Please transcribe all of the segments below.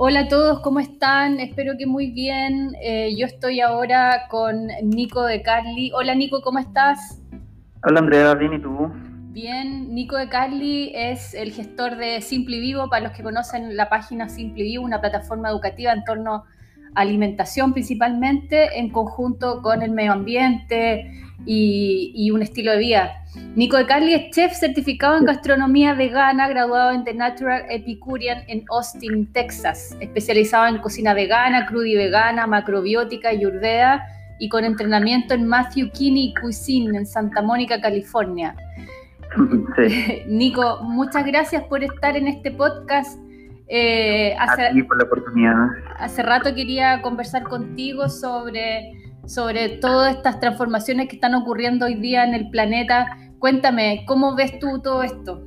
Hola a todos, ¿cómo están? Espero que muy bien. Eh, yo estoy ahora con Nico de Carly. Hola Nico, ¿cómo estás? Hola Andrea, bien y tú. Bien, Nico de Carly es el gestor de Simple Vivo. Para los que conocen la página Simple Vivo, una plataforma educativa en torno a alimentación principalmente, en conjunto con el medio ambiente y, un estilo de vida. Nico de Carly es chef certificado en gastronomía vegana, graduado en The Natural Epicurean en Austin, Texas, especializado en cocina vegana, crudi vegana, macrobiótica y urdea y con entrenamiento en Matthew Kinney Cuisine en Santa Mónica, California. Nico, muchas gracias por estar en este podcast. Eh, hace, por la oportunidad. Hace rato quería conversar contigo sobre, sobre todas estas transformaciones que están ocurriendo hoy día en el planeta. Cuéntame, ¿cómo ves tú todo esto?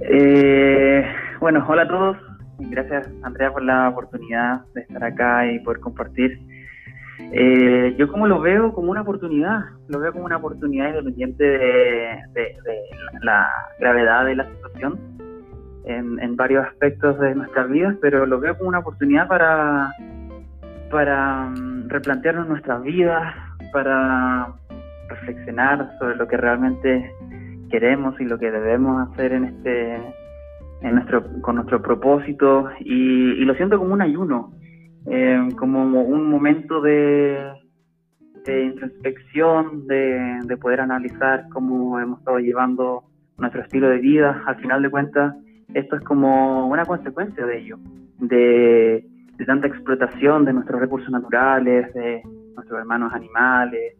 Eh, bueno, hola a todos. Gracias, Andrea, por la oportunidad de estar acá y poder compartir. Eh, yo como lo veo como una oportunidad, lo veo como una oportunidad independiente de, de la gravedad de la situación en, varios aspectos de nuestras vidas, pero lo veo como una oportunidad para, para mm, replantearnos nuestras vidas, para reflexionar sobre lo que realmente queremos y lo que debemos hacer en este en nuestro con nuestro propósito. Y, lo siento como un ayuno eh, como un momento de, introspección de, de, poder analizar cómo hemos estado llevando nuestro estilo de vida. Al final de cuentas esto es como una consecuencia de ello, de, tanta explotación de nuestros recursos naturales, de nuestros hermanos animales,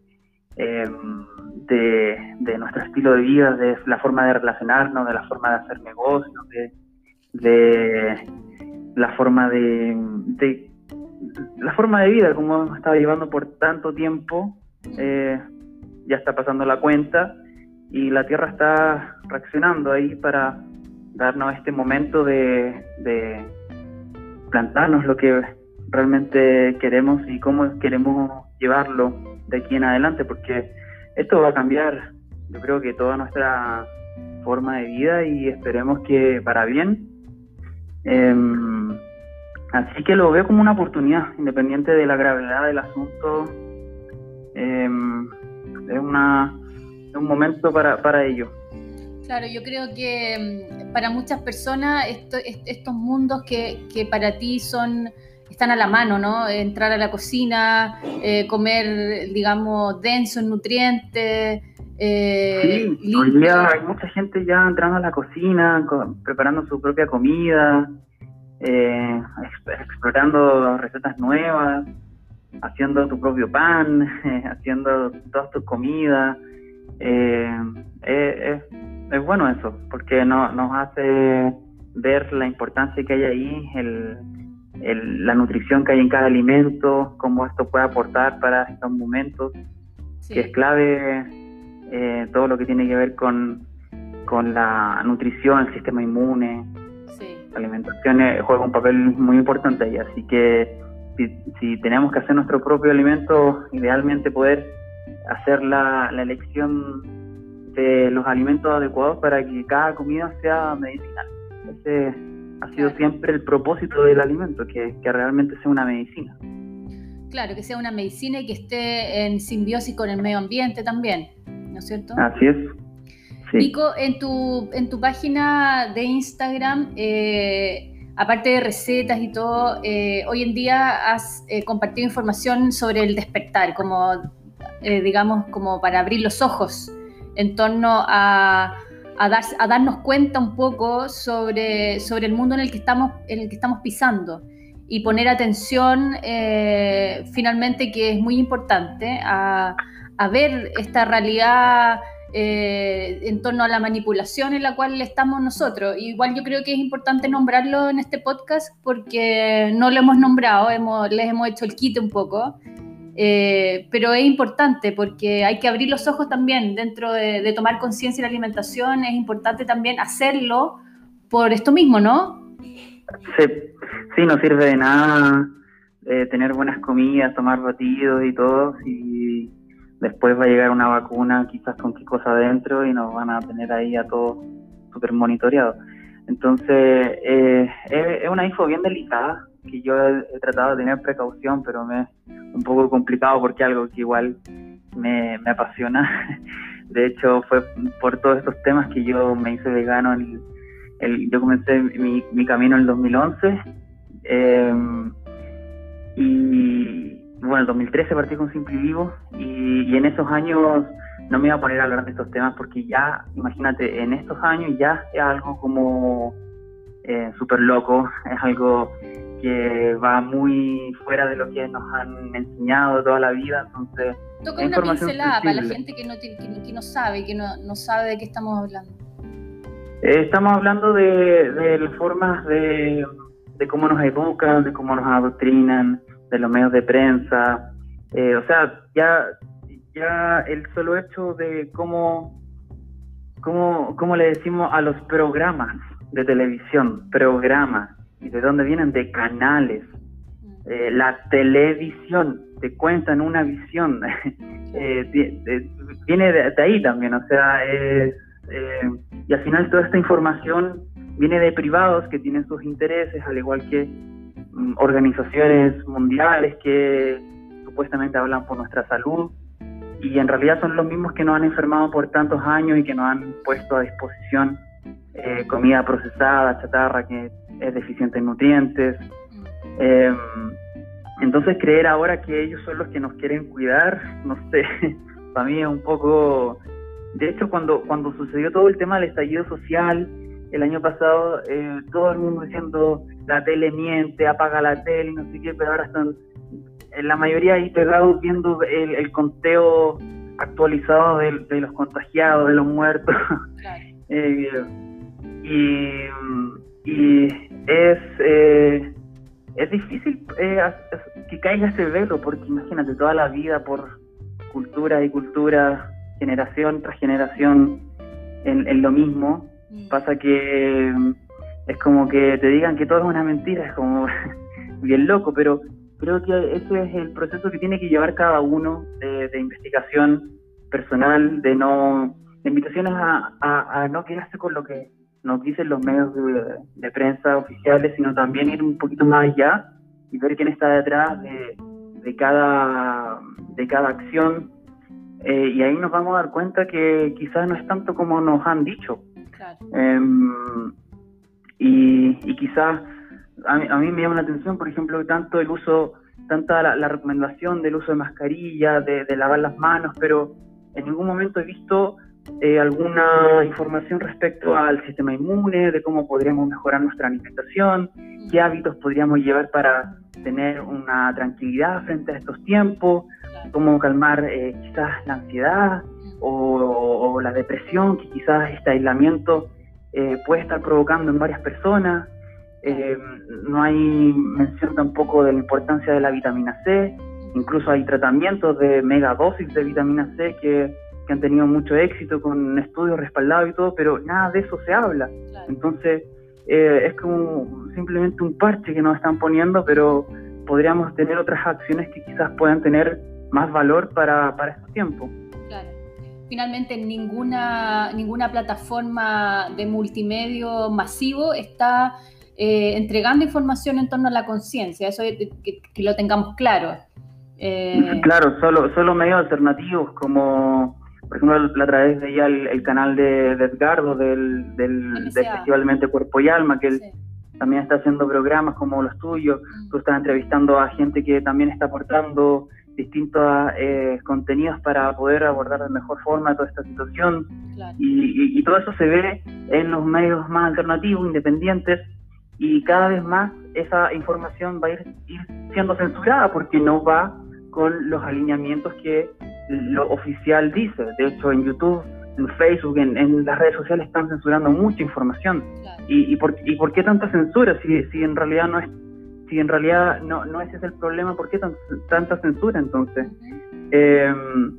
em, de, nuestro estilo de vida, de la forma de relacionarnos, de la forma de hacer negocios, de, la forma de, la forma de vida como hemos estado llevando por tanto tiempo, eh, ya está pasando la cuenta y la Tierra está reaccionando ahí para darnos este momento de, plantarnos lo que realmente queremos y cómo queremos llevarlo de aquí en adelante, porque esto va a cambiar, yo creo que toda nuestra forma de vida y esperemos que para bien. Em, así que lo veo como una oportunidad, independiente de la gravedad del asunto. Em, es, una, es un momento para, para ello. Claro, yo creo que mm, para muchas personas estos mundos que, para ti son están a la mano, ¿no? Entrar a la cocina, eh, comer, digamos, denso en nutrientes. Eh, sí, hoy día hay mucha gente ya entrando a la cocina, preparando su propia comida, eh, explorando recetas nuevas, haciendo tu propio pan, haciendo todas tus comidas. Es es bueno eso, porque no, nos hace ver la importancia que hay ahí, el, la nutrición que hay en cada alimento, cómo esto puede aportar para estos momentos, que es clave eh, todo lo que tiene que ver con, con la nutrición, el sistema inmune. La alimentación eh, juega un papel muy importante ahí, así que si, si, tenemos que hacer nuestro propio alimento, idealmente poder hacer la, la elección de los alimentos adecuados para que cada comida sea medicinal. Ese ha sido siempre el propósito del alimento, que, realmente sea una medicina. Claro, que sea una medicina y que esté en simbiosis con el medio ambiente también, ¿no es cierto? Así es. Nico, en tu, en tu página de Instagram, eh, aparte de recetas y todo, eh, hoy en día has eh, compartido información sobre el despertar, como, digamos, como para abrir los ojos en torno a, a, darnos cuenta un poco sobre, sobre el mundo en el que estamos, en el que estamos pisando y poner atención eh, finalmente que es muy importante a, ver esta realidad eh, en torno a la manipulación en la cual estamos nosotros. Igual yo creo que es importante nombrarlo en este podcast porque no lo hemos nombrado, hemos, les hemos hecho el quite un poco. Eh, pero es importante porque hay que abrir los ojos también dentro de, tomar conciencia de la alimentación, es importante también hacerlo por esto mismo, ¿no? Sí, no sirve de nada eh, tener buenas comidas, tomar batidos y todo, y después va a llegar una vacuna quizás con qué cosa adentro y nos van a tener ahí a todos súper monitoreados. Entonces, eh, es, una info bien delicada que yo he, tratado de tener precaución, pero me es un poco complicado porque algo que igual me, apasiona. De hecho, fue por todos estos temas que yo me hice vegano. El, yo comencé mi, mi camino en el 2011 em, y bueno, en 2013 partí con Simple Vivo y, en esos años no me iba a poner a hablar de estos temas porque ya, imagínate, en estos años ya es algo como eh, súper loco, es algo que va muy fuera de lo que nos han enseñado toda la vida, entonces... Toca una pincelada para la gente que no, que, no sabe, que no, no, sabe de qué estamos hablando. Eh, estamos hablando de, de formas de, de, cómo nos educan, de cómo nos adoctrinan, de los medios de prensa, eh, o sea, ya, ya el solo hecho de cómo, cómo, cómo le decimos a los programas de televisión, programas, y de dónde vienen, de canales. Eh, la televisión te cuentan una visión, eh, viene de, ahí también, o sea, eh, y al final toda esta información viene de privados que tienen sus intereses, al igual que mm, organizaciones mundiales que supuestamente hablan por nuestra salud. Y en realidad son los mismos que nos han enfermado por tantos años y que nos han puesto a disposición comida procesada, chatarra, que es deficiente en nutrientes. Em, entonces creer ahora que ellos son los que nos quieren cuidar, no sé, para mí es un poco... De hecho, cuando, cuando sucedió todo el tema del estallido social, el año pasado, eh, todo el mundo diciendo la tele miente, apaga la tele, no sé qué, pero ahora están en la mayoría ahí pegados viendo el, conteo actualizado de, los contagiados, de los muertos. Eh, y, y es, eh, es difícil eh, que caiga ese velo, porque imagínate, toda la vida por cultura y cultura, generación tras generación, en, lo mismo, mm. pasa que mm, es como que te digan que todo es una mentira, es como bien loco, pero creo que ese es el proceso que tiene que llevar cada uno de, investigación personal, de no, de invitaciones a, a no quedarse con lo que nos dicen los medios de, prensa oficiales, sino también ir un poquito más allá y ver quién está detrás de, cada, de cada acción. Eh, y ahí nos vamos a dar cuenta que quizás no es tanto como nos han dicho. Em, y, y, quizás a mí, me llama la atención, por ejemplo, tanto el uso, tanta la, recomendación del uso de mascarilla, de, de lavar las manos, pero en ningún momento he visto eh, alguna información respecto al sistema inmune, de cómo podríamos mejorar nuestra alimentación, qué hábitos podríamos llevar para tener una tranquilidad frente a estos tiempos, cómo calmar eh, quizás la ansiedad o, la depresión que quizás este aislamiento eh, puede estar provocando en varias personas. no hay mención tampoco de la importancia de la vitamina C, incluso hay tratamientos de megadosis de vitamina C que que han tenido mucho éxito con estudios respaldados y todo, pero nada de eso se habla. Entonces, eh, es como simplemente un parche que nos están poniendo, pero podríamos tener otras acciones que quizás puedan tener más valor para, para estos tiempos. Claro. Finalmente, ninguna, ninguna plataforma de multimedio masivo está eh, entregando información en torno a la conciencia, eso es, que, que, lo tengamos claro. Eh, claro, solo, solo medios alternativos como por ejemplo, la otra vez veía el, canal de, Edgardo del, del, Festival Mente, Cuerpo y Alma, que él también está haciendo programas como los tuyos. Mm. Tú estás entrevistando a gente que también está aportando distintos eh, contenidos para poder abordar de mejor forma toda esta situación. Y, todo eso se ve en los medios más alternativos, independientes, y cada vez más esa información va a ir siendo censurada porque no va con los alineamientos que lo oficial dice. De hecho, en YouTube, en Facebook, en, las redes sociales están censurando mucha información. ¿Y, y, por, ¿Y por qué tanta censura? Si, si en realidad no es si en realidad no, no ese es el problema, ¿por qué tanta censura entonces? Em,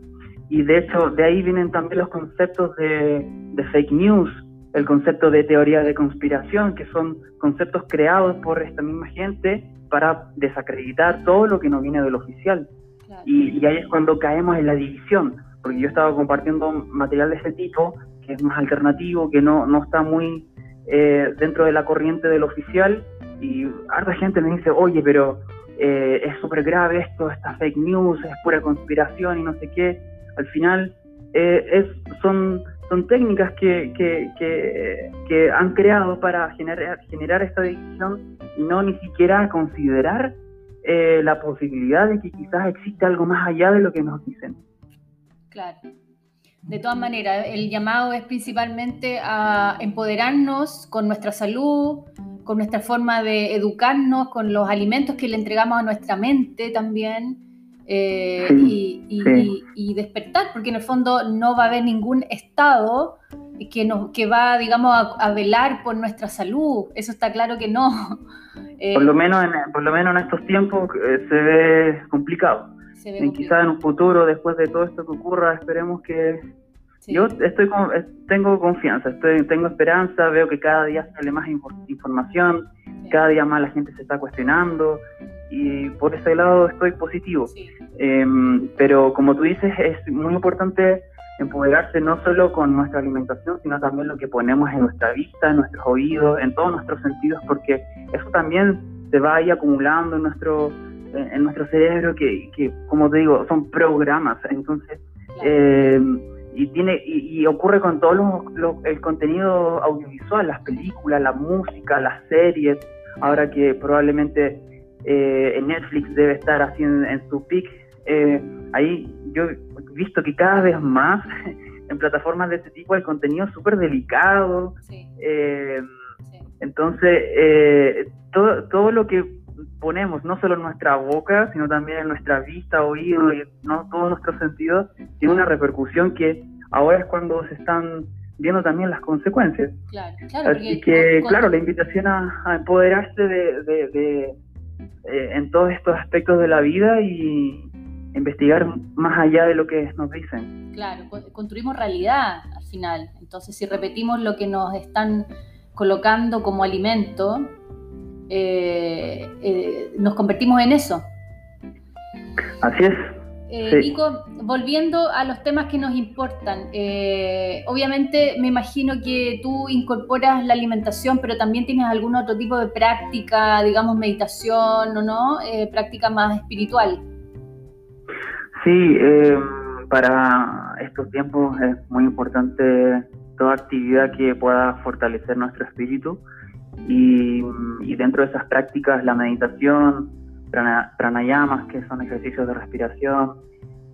y de hecho, de ahí vienen también los conceptos de, de, fake news, el concepto de teoría de conspiración, que son conceptos creados por esta misma gente para desacreditar todo lo que no viene del oficial. Y, ahí es cuando caemos en la división, porque yo estaba compartiendo material de ese tipo, que es más alternativo, que no, no está muy eh, dentro de la corriente del oficial y harta gente me dice, oye, pero eh, es súper grave esto, esta fake news, es pura conspiración y no sé qué. Al final eh, es, son, son técnicas que, que, que, han creado para generar, generar esta división y no ni siquiera considerar la posibilidad de que quizás existe algo más allá de lo que nos dicen. Claro. De todas maneras, el llamado es principalmente a empoderarnos con nuestra salud, con nuestra forma de educarnos, con los alimentos que le entregamos a nuestra mente también, eh, y, despertar, porque en el fondo no va a haber ningún estado que, nos, que va, digamos, a, velar por nuestra salud. Eso está claro que no. Por, lo menos en, por lo menos en estos tiempos eh, se ve complicado. en quizás en un futuro, después de todo esto que ocurra, esperemos que... Yo estoy tengo confianza, estoy, tengo esperanza, veo que cada día sale más información, cada día más la gente se está cuestionando y por ese lado estoy positivo. Em, pero como tú dices, es muy importante empoderarse no solo con nuestra alimentación, sino también lo que ponemos en nuestra vista, en nuestros oídos, en todos nuestros sentidos, porque eso también se va ahí acumulando en nuestro en nuestro cerebro que, que, como te digo, son programas. Entonces, eh, y tiene y, ocurre con todo el contenido audiovisual, las películas, la música, las series. Ahora que probablemente eh, Netflix debe estar así en, su peak, eh, ahí yo visto que cada vez más en plataformas de este tipo el contenido es súper delicado. Entonces, todo, todo lo que ponemos no solo en nuestra boca, sino también en nuestra vista, oído y ¿no? todos nuestros sentidos, tiene una repercusión que ahora es cuando se están viendo también las consecuencias. Claro, claro, Así que, claro, la invitación a, empoderarse de, eh, en todos estos aspectos de la vida y investigar más allá de lo que nos dicen. Claro, construimos realidad al final. Entonces, si repetimos lo que nos están colocando como alimento, eh, eh, nos convertimos en eso. Así es. Eh, Nico, volviendo a los temas que nos importan, obviamente me imagino que tú incorporas la alimentación, pero también tienes algún otro tipo de práctica, digamos meditación o no, práctica más espiritual. Sí, para estos tiempos es muy importante toda actividad que pueda fortalecer nuestro espíritu y, dentro de esas prácticas la meditación, pranayamas, que son ejercicios de respiración,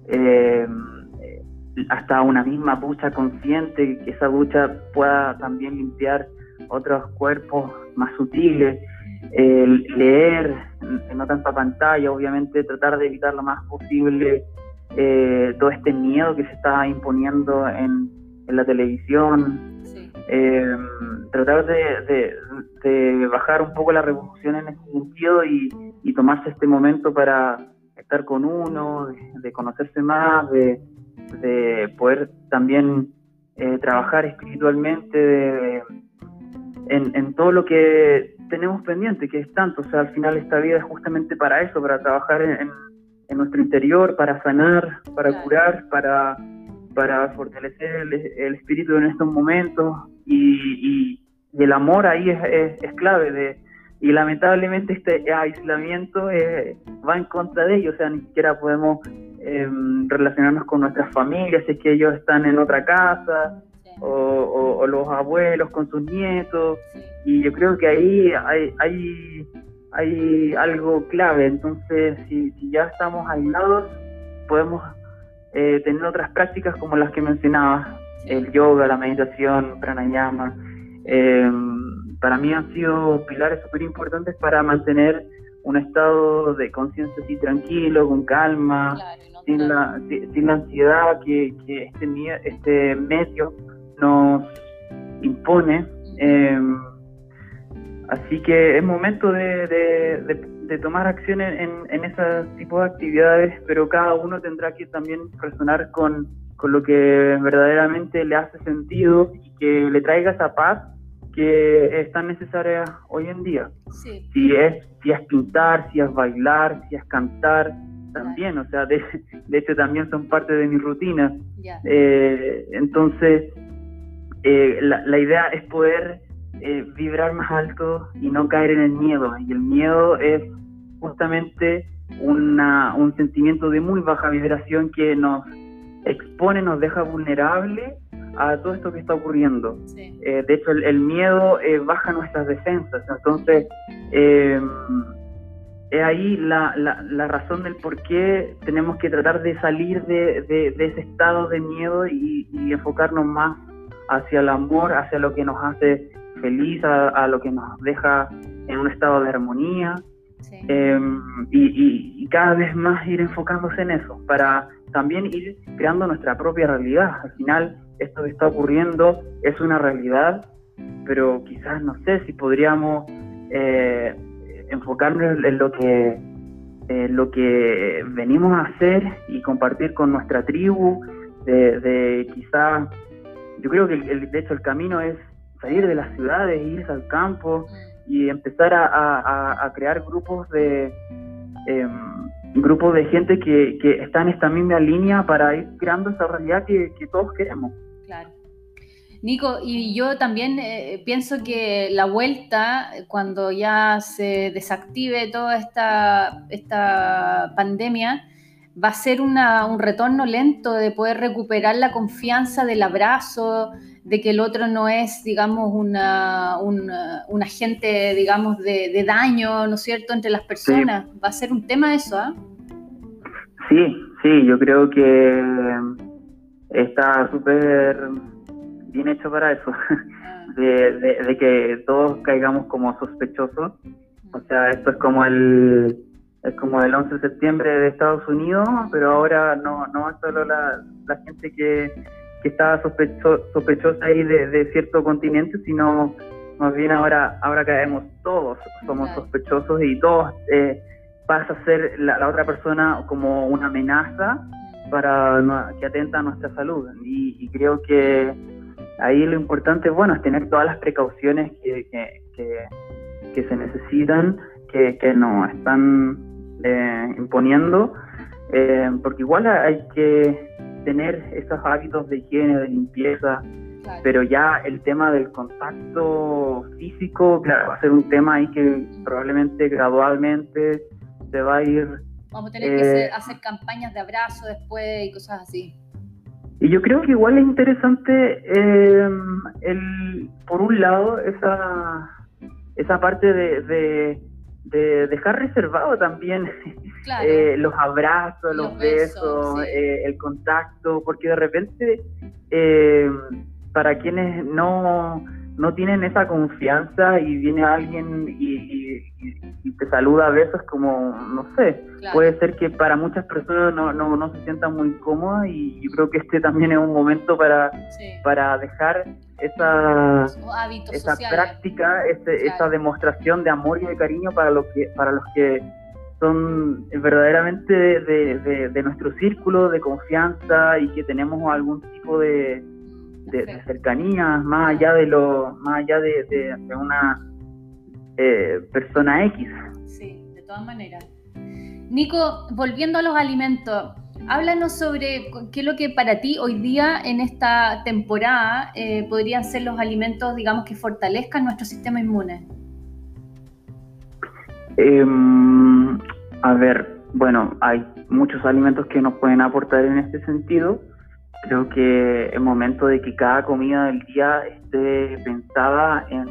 eh, hasta una misma ducha consciente, que esa ducha pueda también limpiar otros cuerpos más sutiles, leer, no tanta pantalla, obviamente tratar de evitar lo más posible eh, todo este miedo que se está imponiendo en, en la televisión, eh, tratar de, bajar un poco la revolución en ese sentido y, tomarse este momento para estar con uno, de, conocerse más, de, poder también eh, trabajar espiritualmente en, todo lo que tenemos pendiente, que es tanto, o sea, al final esta vida es justamente para eso, para trabajar en, nuestro interior, para sanar, para curar, para para fortalecer el, espíritu en estos momentos. Y, el amor ahí es, clave de, y lamentablemente este aislamiento eh, va en contra de ellos, o sea, ni siquiera podemos em, relacionarnos con nuestras familias, si es que ellos están en otra casa, o, los abuelos con sus nietos, y yo creo que ahí hay, hay, hay algo clave, entonces si, si ya estamos aislados, podemos eh, tener otras prácticas como las que mencionaba, el yoga, la meditación, pranayama. Eh, para mí han sido pilares súper importantes para mantener un estado de conciencia así tranquilo, con calma, sin, la, sin, la ansiedad que, que este, este medio nos impone. Eh, así que es momento de, de de tomar acción en, en, ese tipo de actividades, pero cada uno tendrá que también resonar con, con lo que verdaderamente le hace sentido y que le traiga esa paz que es tan necesaria hoy en día. Si, es, si es pintar, si es bailar, si es cantar, también, o sea, de, de, hecho también son parte de mi rutina. Eh, entonces, eh, la, la, idea es poder eh, vibrar más alto y no caer en el miedo. Y el miedo es justamente una, un sentimiento de muy baja vibración que nos expone, nos deja vulnerable a todo esto que está ocurriendo. Eh, de hecho, el, miedo eh, baja nuestras defensas. Entonces, eh, es ahí la, la, razón del por qué tenemos que tratar de salir de, de, ese estado de miedo y, enfocarnos más hacia el amor, hacia lo que nos hace feliz, a, lo que nos deja en un estado de armonía. Em, y, y, cada vez más ir enfocándose en eso, para también ir creando nuestra propia realidad. Al final, esto que está ocurriendo es una realidad, pero quizás no sé si podríamos eh, enfocarnos en lo que lo que venimos a hacer y compartir con nuestra tribu, de, de quizás, yo creo que el, de hecho el camino es salir de las ciudades, irse al campo y empezar a, crear grupos de em, grupos de gente que, que está en esta misma línea para ir creando esa realidad que todos queremos. Nico, y yo también eh, pienso que la vuelta, cuando ya se desactive toda esta, esta pandemia, va a ser un retorno lento de poder recuperar la confianza del abrazo, de que el otro no es, digamos, una, un, agente, digamos, de, daño, ¿no es cierto?, entre las personas. Va a ser un tema eso, ¿ah? Sí, sí, yo creo que está súper bien hecho para eso, ah. de, que todos caigamos como sospechosos. O sea, esto es como el es como el 11 de septiembre de Estados Unidos, pero ahora no, no es solo la, gente que, que estaba sospecho, sospechosa ahí de, cierto continente, sino más bien ahora ahora caemos todos, somos sospechosos y todos eh, pasa a ser la, la, otra persona como una amenaza para que atenta a nuestra salud. Y, creo que ahí lo importante, bueno, es tener todas las precauciones que, que, se necesitan, que, que nos están eh, imponiendo, eh, porque igual hay que tener esos hábitos de higiene, de limpieza, pero ya el tema del contacto físico, claro, va a ser un tema ahí que probablemente gradualmente se va a ir Vamos a tener que eh, hacer campañas de abrazo después y cosas así. Y yo creo que igual es interesante, em, el, por un lado, esa, esa parte de, dejar reservado también eh, los abrazos, los, besos, eh, el contacto, porque de repente, em, para quienes no no tienen esa confianza y viene alguien y, te saluda a besos como, no sé, puede ser que para muchas personas no, no, no se sientan muy cómodas y yo creo que este también es un momento para, para dejar esa, esa práctica, este, esa demostración de amor y de cariño para, lo que, para los que son verdaderamente de, de nuestro círculo de confianza y que tenemos algún tipo de, de, cercanía, más allá de lo, más allá de, una eh, persona X. Sí, de todas maneras. Nico, volviendo a los alimentos, háblanos sobre qué es lo que para ti hoy día en esta temporada eh, podrían ser los alimentos, digamos, que fortalezcan nuestro sistema inmune. Em, a ver, bueno, hay muchos alimentos que nos pueden aportar en este sentido. Creo que es momento de que cada comida del día esté pensada en,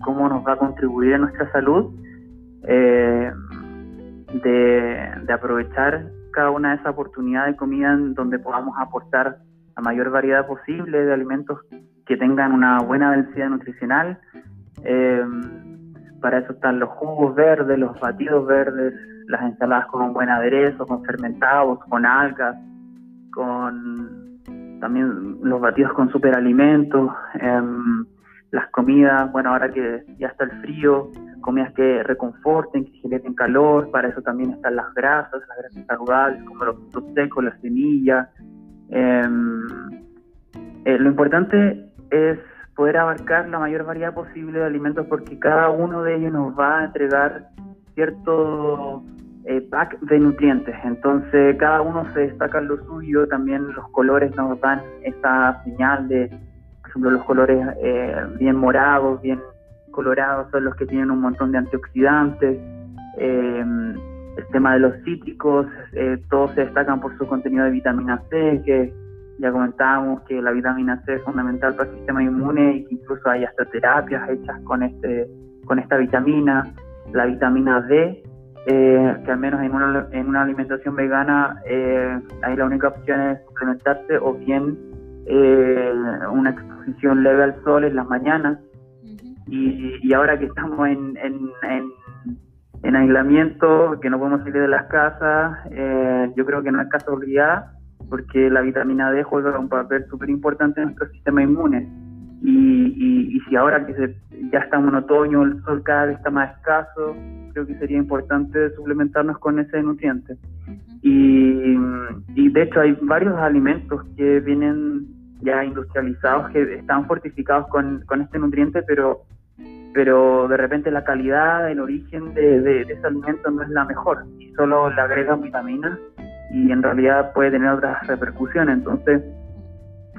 cómo nos va a contribuir a nuestra salud, eh, de, aprovechar cada una de esas oportunidades de comida en donde podamos aportar la mayor variedad posible de alimentos que tengan una buena densidad nutricional. Eh, para eso están los jugos verdes, los batidos verdes, las ensaladas con buen aderezo, con fermentados, con algas, con también los batidos con superalimentos, em, las comidas, bueno, ahora que ya está el frío, comidas que reconforten, que generen calor, para eso también están las grasas, las grasas saludables, como los frutos secos, las semillas. Em, eh, lo importante es poder abarcar la mayor variedad posible de alimentos porque cada uno de ellos nos va a entregar cierto eh, pack de nutrientes. Entonces cada uno se destaca en lo suyo, también los colores nos dan esa señal de por ejemplo, los colores eh, bien morados, bien colorados son los que tienen un montón de antioxidantes. Em, el tema de los cítricos, eh, todos se destacan por su contenido de vitamina C, que ya comentábamos que la vitamina C es fundamental para el sistema inmune y que incluso hay hasta terapias hechas con, este, con esta vitamina. La vitamina D, eh, que al menos en una, en una alimentación vegana eh, ahí la única opción es suplementarse o bien eh, una exposición leve al sol en las mañanas. y, ahora que estamos en, en, aislamiento, que no podemos salir de las casas, eh, yo creo que no es casualidad porque la vitamina D juega un papel súper importante en nuestro sistema inmune. Y, y, si ahora que ya estamos en otoño, el sol cada vez está más escaso, creo que sería importante suplementarnos con ese nutriente. Y, y de hecho hay varios alimentos que vienen ya industrializados que están fortificados con, con este nutriente, pero pero de repente la calidad, el origen de, de, de, ese alimento no es la mejor y solo le agregan vitaminas y en realidad puede tener otras repercusiones. Entonces,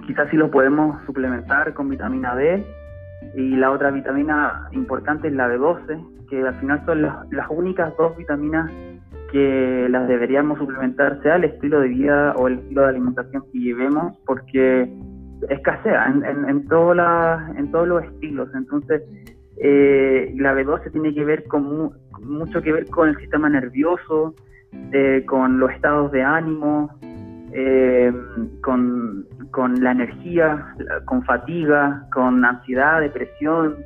quizás sí lo podemos suplementar con vitamina D y la otra vitamina importante es la B12, que al final son las, únicas dos vitaminas que las deberíamos suplementar, sea el estilo de vida o el estilo de alimentación que llevemos, porque escasea en, en, en, en todos los estilos. Entonces, eh, la B12 tiene que ver con mucho que ver con el sistema nervioso, eh, con los estados de ánimo, eh, con, con, la energía, con fatiga, con ansiedad, depresión,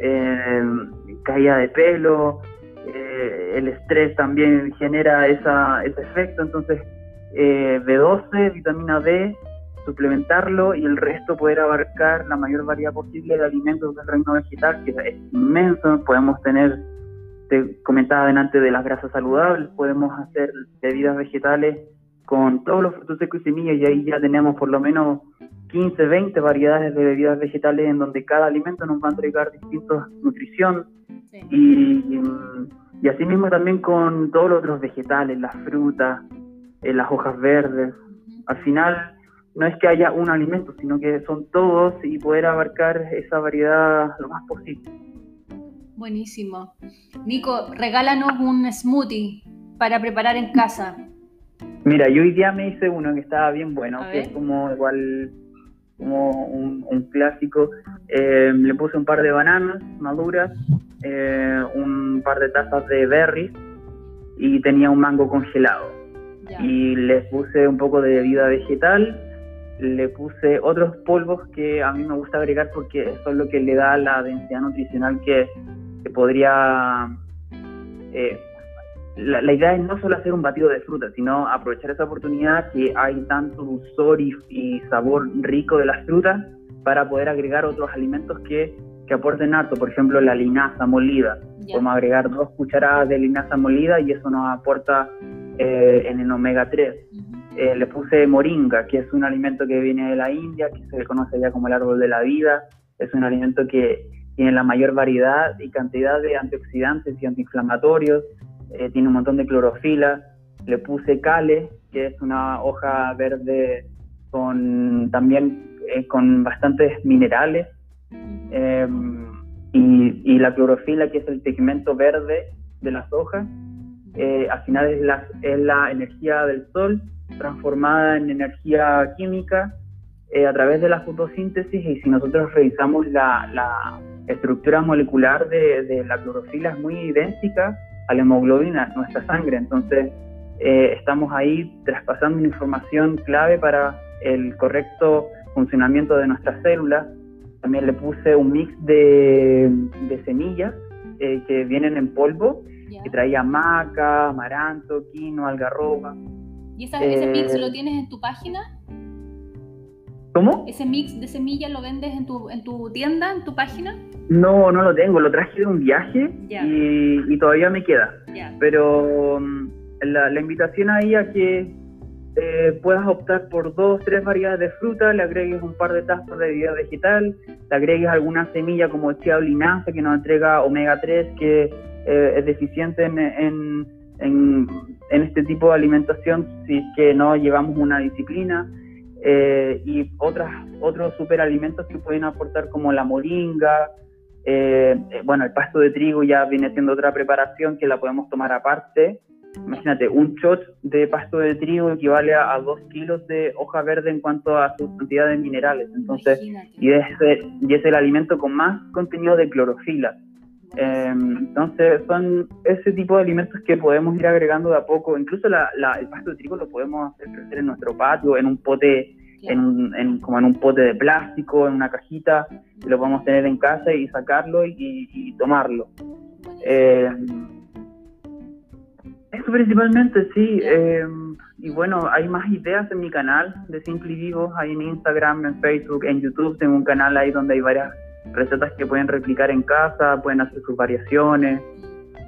eh, caída de pelo, el estrés también genera esa, ese efecto, entonces B12, vitamina D, suplementarlo y el resto poder abarcar la mayor variedad posible de alimentos del reino vegetal, que es inmenso, podemos tener te comentaba delante de las grasas saludables, podemos hacer bebidas vegetales con todos los frutos secos y semillas y ahí ya tenemos por lo menos 15, 20 variedades de bebidas vegetales en donde cada alimento nos va a entregar distintas nutrición y, y, así mismo también con todos los otros vegetales, las frutas, eh, las hojas verdes. Al final no es que haya un alimento, sino que son todos y poder abarcar esa variedad lo más posible. Buenísimo. Nico, regálanos un smoothie para preparar en casa. Mira, yo hoy día me hice uno que estaba bien bueno, que es como igual como un, clásico. Eh, le puse un par de bananas maduras, eh, un par de tazas de berries y tenía un mango congelado. Y le puse un poco de bebida vegetal, le puse otros polvos que a mí me gusta agregar porque eso es lo que le da la densidad nutricional que, podría... Eh, la, idea es no solo hacer un batido de fruta, sino aprovechar esa oportunidad que hay tanto dulzor y, sabor rico de las frutas para poder agregar otros alimentos que, que aporten harto, por ejemplo la linaza molida. Podemos agregar dos cucharadas de linaza molida y eso nos aporta eh, en el omega 3. Eh, le puse moringa, que es un alimento que viene de la India, que se le conoce ya como el árbol de la vida. Es un alimento que tiene la mayor variedad y cantidad de antioxidantes y antiinflamatorios, eh, tiene un montón de clorofila. Le puse cale, que es una hoja verde con también eh, con bastantes minerales. Em, y, la clorofila, que es el pigmento verde de las hojas, eh, al final es la, es la energía del sol transformada en energía química a través de la fotosíntesis y si nosotros revisamos la, la estructura molecular de, la clorofila es muy idéntica a la hemoglobina, nuestra sangre. Entonces, eh, estamos ahí traspasando una información clave para el correcto funcionamiento de nuestras células. También le puse un mix de, semillas eh, que vienen en polvo, que traía maca, amaranto, quinoa, algarroba. ¿Y ese mix lo tienes en tu página? ¿Cómo? ¿Ese mix de semillas lo vendes en tu, en tu tienda, en tu página? No, no lo tengo, lo traje de un viaje y, todavía me queda. Pero mm, la, invitación ahí a que eh, puedas optar por dos, tres variedades de fruta, le agregues un par de tazas de bebida vegetal, le agregues alguna semilla como chia o linaza que nos entrega omega 3 que eh, es deficiente en, en, en, este tipo de alimentación si es que no llevamos una disciplina eh, y otras, otros superalimentos que pueden aportar como la moringa, eh, bueno, el pasto de trigo ya viene siendo otra preparación que la podemos tomar aparte. Imagínate, un shot de pasto de trigo equivale a, dos kilos de hoja verde en cuanto a su cantidad de minerales. Entonces, y es, y es el alimento con más contenido de clorofila. Em, entonces son ese tipo de alimentos que podemos ir agregando de a poco. Incluso el pasto de trigo lo podemos hacer crecer en nuestro patio, en un pote, en, como en un pote de plástico, en una cajita. lo podemos tener en casa y sacarlo y, tomarlo. Em, eso principalmente, sí. Em, y bueno, hay más ideas en mi canal de Simply Vivo, ahí en Instagram, en Facebook, en YouTube. Tengo un canal ahí donde hay varias recetas que pueden replicar en casa, pueden hacer sus variaciones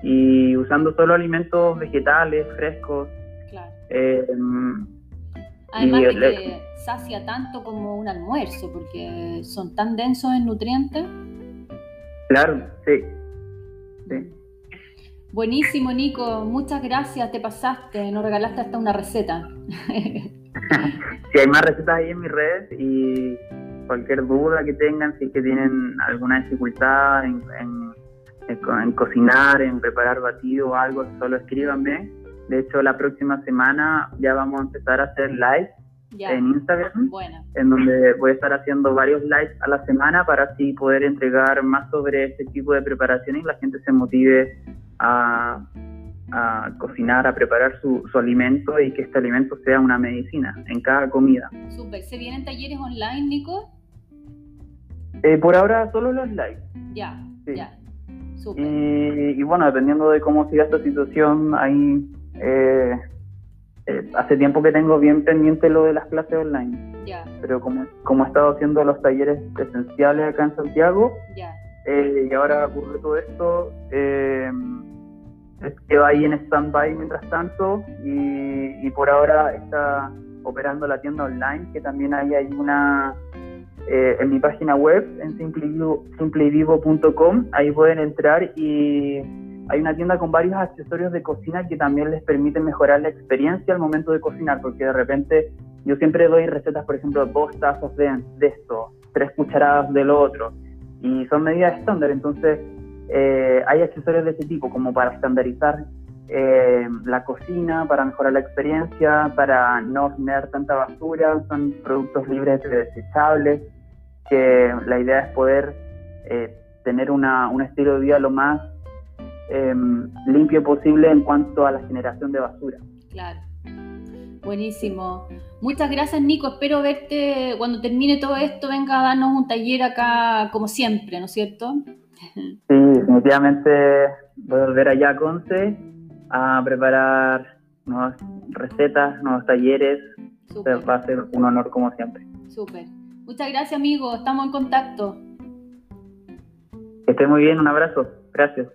y usando solo alimentos vegetales, frescos. Claro. Eh, Además de que sacia tanto como un almuerzo, porque son tan densos en nutrientes. Claro, sí. sí. Buenísimo, Nico. Muchas gracias. Te pasaste. Nos regalaste hasta una receta. sí, hay más recetas ahí en mis redes y cualquier duda que tengan, si es que tienen alguna dificultad en, en, cocinar, en preparar batido o algo, solo escríbanme. De hecho, la próxima semana ya vamos a empezar a hacer live en Instagram, en donde voy a estar haciendo varios lives a la semana para así poder entregar más sobre este tipo de preparaciones y la gente se motive a, a cocinar, a preparar su, su, alimento y que este alimento sea una medicina en cada comida. Súper. ¿Se vienen talleres online, Nico? Eh, por ahora solo los live. Ya, ya. Y, bueno, dependiendo de cómo siga esta situación, ahí eh, eh, hace tiempo que tengo bien pendiente lo de las clases online. Ya. Pero como, como he estado haciendo los talleres presenciales acá en Santiago, ya. y ahora ocurre todo esto, quedo ahí en stand-by mientras tanto y, y por ahora está operando la tienda online, que también ahí hay una eh, en mi página web, en simplevivo.com. Ahí pueden entrar y hay una tienda con varios accesorios de cocina que también les permiten mejorar la experiencia al momento de cocinar, porque de repente yo siempre doy recetas, por ejemplo, dos tazas de, esto, tres cucharadas del otro, y son medidas estándar, entonces eh, hay accesorios de ese tipo, como para estandarizar eh, la cocina, para mejorar la experiencia, para no tener tanta basura, son productos libres de desechables que la idea es poder eh, tener una, un estilo de vida lo más em, limpio posible en cuanto a la generación de basura. Claro. Buenísimo. Muchas gracias, Nico. Espero verte cuando termine todo esto. Venga a darnos un taller acá, como siempre, ¿no es cierto? Sí, definitivamente voy a volver allá a Conce a preparar nuevas recetas, nuevos talleres. Va a ser un honor, como siempre. Súper. Muchas gracias, amigo. Estamos en contacto. Que esté muy bien. Un abrazo. Gracias.